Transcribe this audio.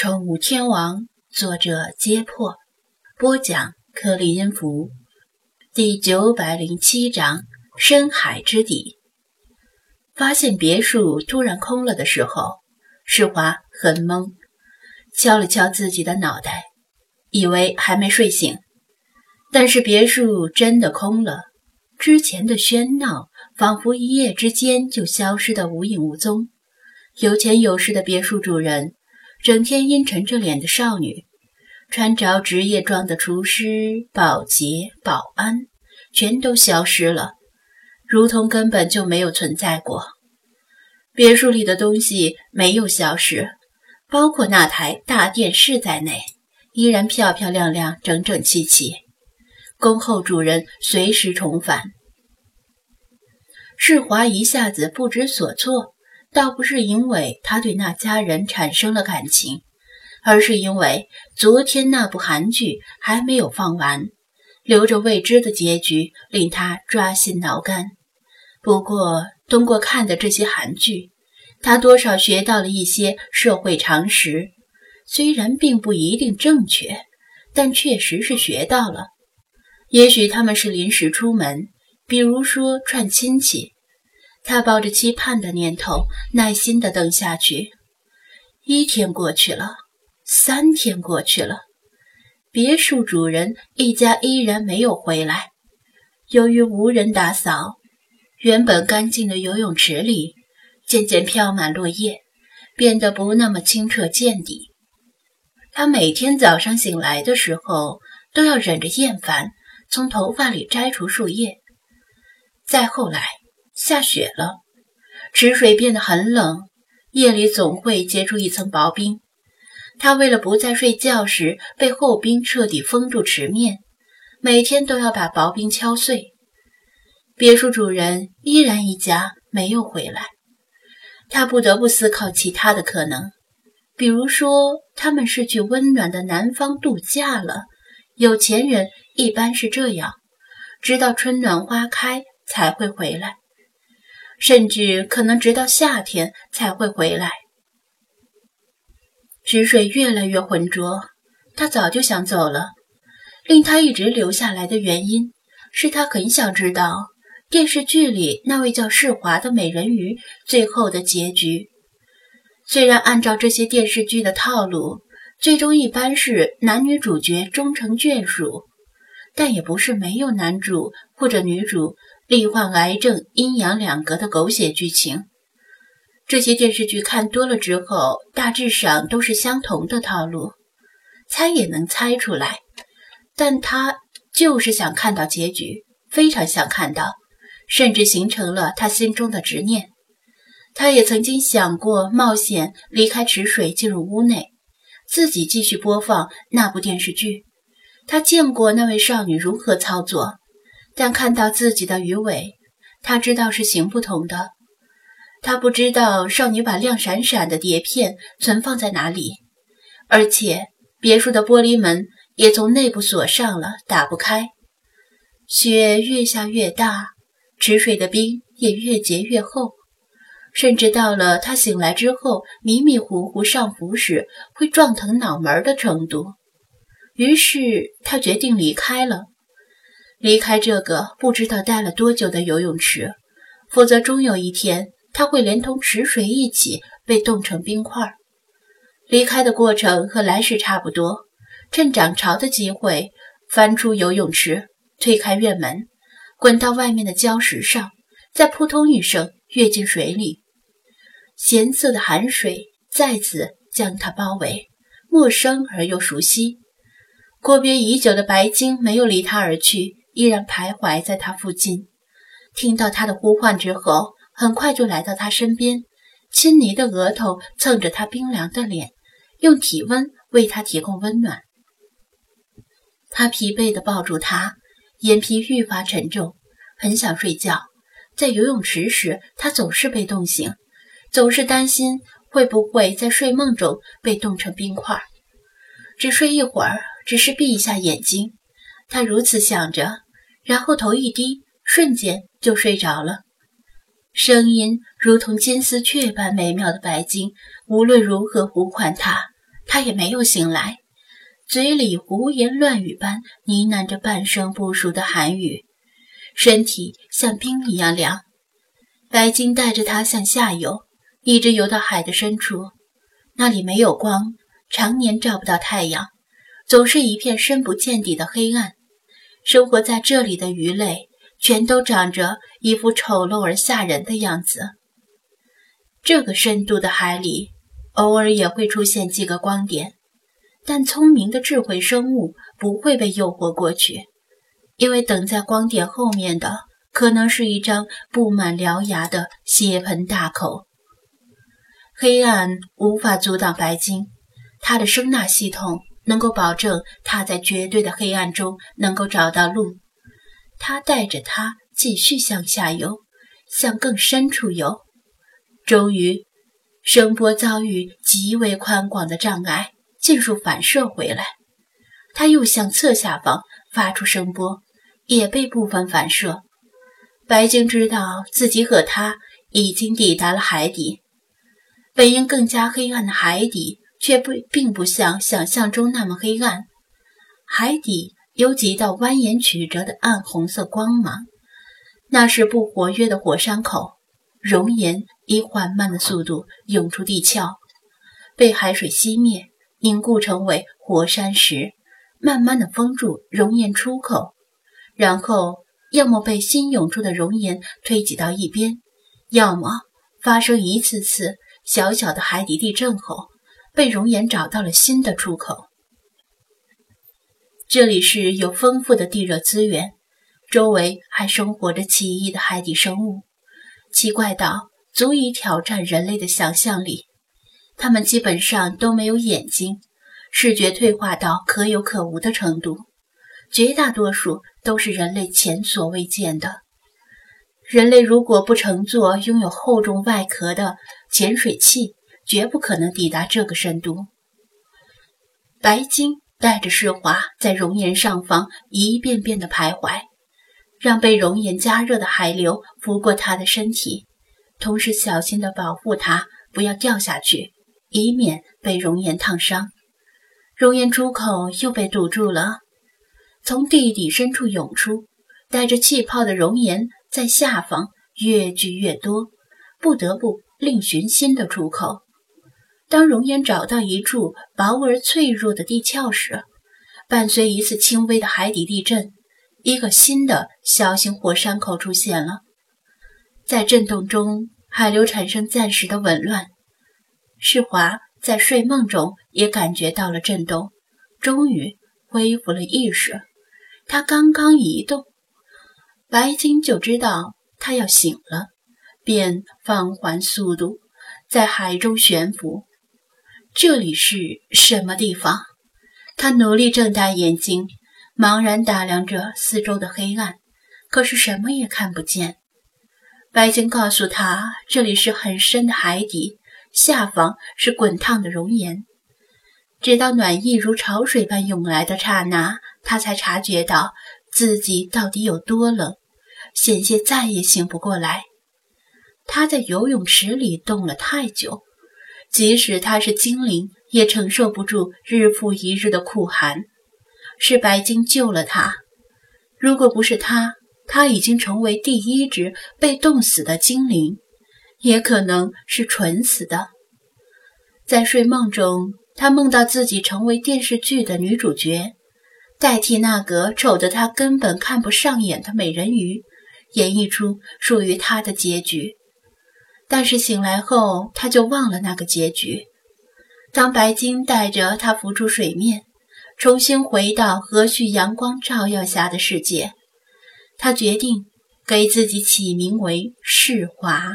宠物天王，作者：揭破，播讲：克里音符，第九百零七章：深海之底。发现别墅突然空了的时候，世华很懵，敲了敲自己的脑袋，以为还没睡醒。但是别墅真的空了，之前的喧闹仿佛一夜之间就消失得无影无踪。有钱有势的别墅主人。整天阴沉着脸的少女，穿着职业装的厨师、保洁、保安，全都消失了，如同根本就没有存在过。别墅里的东西没有消失，包括那台大电视在内，依然漂漂亮亮、整整齐齐，恭候主人随时重返。世华一下子不知所措。倒不是因为他对那家人产生了感情，而是因为昨天那部韩剧还没有放完，留着未知的结局令他抓心挠肝。不过，通过看的这些韩剧，他多少学到了一些社会常识，虽然并不一定正确，但确实是学到了。也许他们是临时出门，比如说串亲戚。他抱着期盼的念头，耐心地等下去。一天过去了，三天过去了，别墅主人一家依然没有回来。由于无人打扫，原本干净的游泳池里渐渐飘满落叶，变得不那么清澈见底。他每天早上醒来的时候，都要忍着厌烦，从头发里摘除树叶。再后来。下雪了，池水变得很冷，夜里总会结出一层薄冰。他为了不在睡觉时被厚冰彻底封住池面，每天都要把薄冰敲碎。别墅主人依然一家没有回来，他不得不思考其他的可能，比如说他们是去温暖的南方度假了。有钱人一般是这样，直到春暖花开才会回来。甚至可能直到夏天才会回来。池水越来越浑浊，他早就想走了。令他一直留下来的原因，是他很想知道电视剧里那位叫世华的美人鱼最后的结局。虽然按照这些电视剧的套路，最终一般是男女主角终成眷属，但也不是没有男主或者女主。罹患癌症、阴阳两隔的狗血剧情，这些电视剧看多了之后，大致上都是相同的套路，猜也能猜出来。但他就是想看到结局，非常想看到，甚至形成了他心中的执念。他也曾经想过冒险离开池水，进入屋内，自己继续播放那部电视剧。他见过那位少女如何操作。但看到自己的鱼尾，他知道是行不通的。他不知道少女把亮闪闪的碟片存放在哪里，而且别墅的玻璃门也从内部锁上了，打不开。雪越下越大，池水的冰也越结越厚，甚至到了他醒来之后迷迷糊糊上浮时会撞疼脑门的程度。于是他决定离开了。离开这个不知道待了多久的游泳池，否则终有一天他会连同池水一起被冻成冰块。离开的过程和来时差不多，趁涨潮的机会翻出游泳池，推开院门，滚到外面的礁石上，再扑通一声跃进水里。咸涩的寒水再次将他包围，陌生而又熟悉。阔别已久的白鲸没有离他而去。依然徘徊在他附近，听到他的呼唤之后，很快就来到他身边，亲昵的额头蹭着他冰凉的脸，用体温为他提供温暖。他疲惫地抱住他，眼皮愈发沉重，很想睡觉。在游泳池时，他总是被冻醒，总是担心会不会在睡梦中被冻成冰块。只睡一会儿，只是闭一下眼睛，他如此想着。然后头一低，瞬间就睡着了。声音如同金丝雀般美妙的白鲸，无论如何呼唤他，他也没有醒来，嘴里胡言乱语般呢喃着半生不熟的韩语，身体像冰一样凉。白鲸带着他向下游，一直游到海的深处，那里没有光，常年照不到太阳，总是一片深不见底的黑暗。生活在这里的鱼类，全都长着一副丑陋而吓人的样子。这个深度的海里，偶尔也会出现几个光点，但聪明的智慧生物不会被诱惑过去，因为等在光点后面的。可能是一张布满獠牙的血盆大口。黑暗无法阻挡白鲸，它的声纳系统能够保证它在绝对的黑暗中能够找到路。它带着它继续向下游，向更深处游。终于，声波遭遇极为宽广的障碍，尽数反射回来。它又向侧下方发出声波，也被部分反射。白鲸知道自己和他已经抵达了海底，本应更加黑暗的海底，却不并不像想象中那么黑暗。海底有几道蜿蜒曲折的暗红色光芒，那是不活跃的火山口，熔岩以缓慢的速度涌出地壳，被海水熄灭，凝固成为火山石，慢慢的封住熔岩出口，然后。要么被新涌出的熔岩推挤到一边，要么发生一次次小小的海底地震后，被熔岩找到了新的出口。这里是有丰富的地热资源，周围还生活着奇异的海底生物，奇怪到足以挑战人类的想象力。它们基本上都没有眼睛，视觉退化到可有可无的程度。绝大多数都是人类前所未见的。人类如果不乘坐拥有厚重外壳的潜水器，绝不可能抵达这个深度。白鲸带着世华在熔岩上方一遍遍地徘徊，让被熔岩加热的海流拂过他的身体，同时小心地保护他不要掉下去，以免被熔岩烫伤。熔岩出口又被堵住了。从地底深处涌出，带着气泡的熔岩在下方越聚越多，不得不另寻新的出口。当熔岩找到一处薄而脆弱的地壳时，伴随一次轻微的海底地震，一个新的小型火山口出现了。在震动中，海流产生暂时的紊乱。世华在睡梦中也感觉到了震动，终于恢复了意识。他刚刚移动，白鲸就知道他要醒了，便放缓速度，在海中悬浮。这里是什么地方？他努力睁大眼睛，茫然打量着四周的黑暗，可是什么也看不见。白鲸告诉他，这里是很深的海底，下方是滚烫的熔岩。直到暖意如潮水般涌来的刹那。他才察觉到自己到底有多冷，险些再也醒不过来。他在游泳池里冻了太久，即使他是精灵，也承受不住日复一日的酷寒。是白鲸救了他，如果不是他，他已经成为第一只被冻死的精灵，也可能是蠢死的。在睡梦中，他梦到自己成为电视剧的女主角。代替那个丑得他根本看不上眼的美人鱼，演绎出属于他的结局。但是醒来后，他就忘了那个结局。当白鲸带着他浮出水面，重新回到和煦阳光照耀下的世界，他决定给自己起名为世华。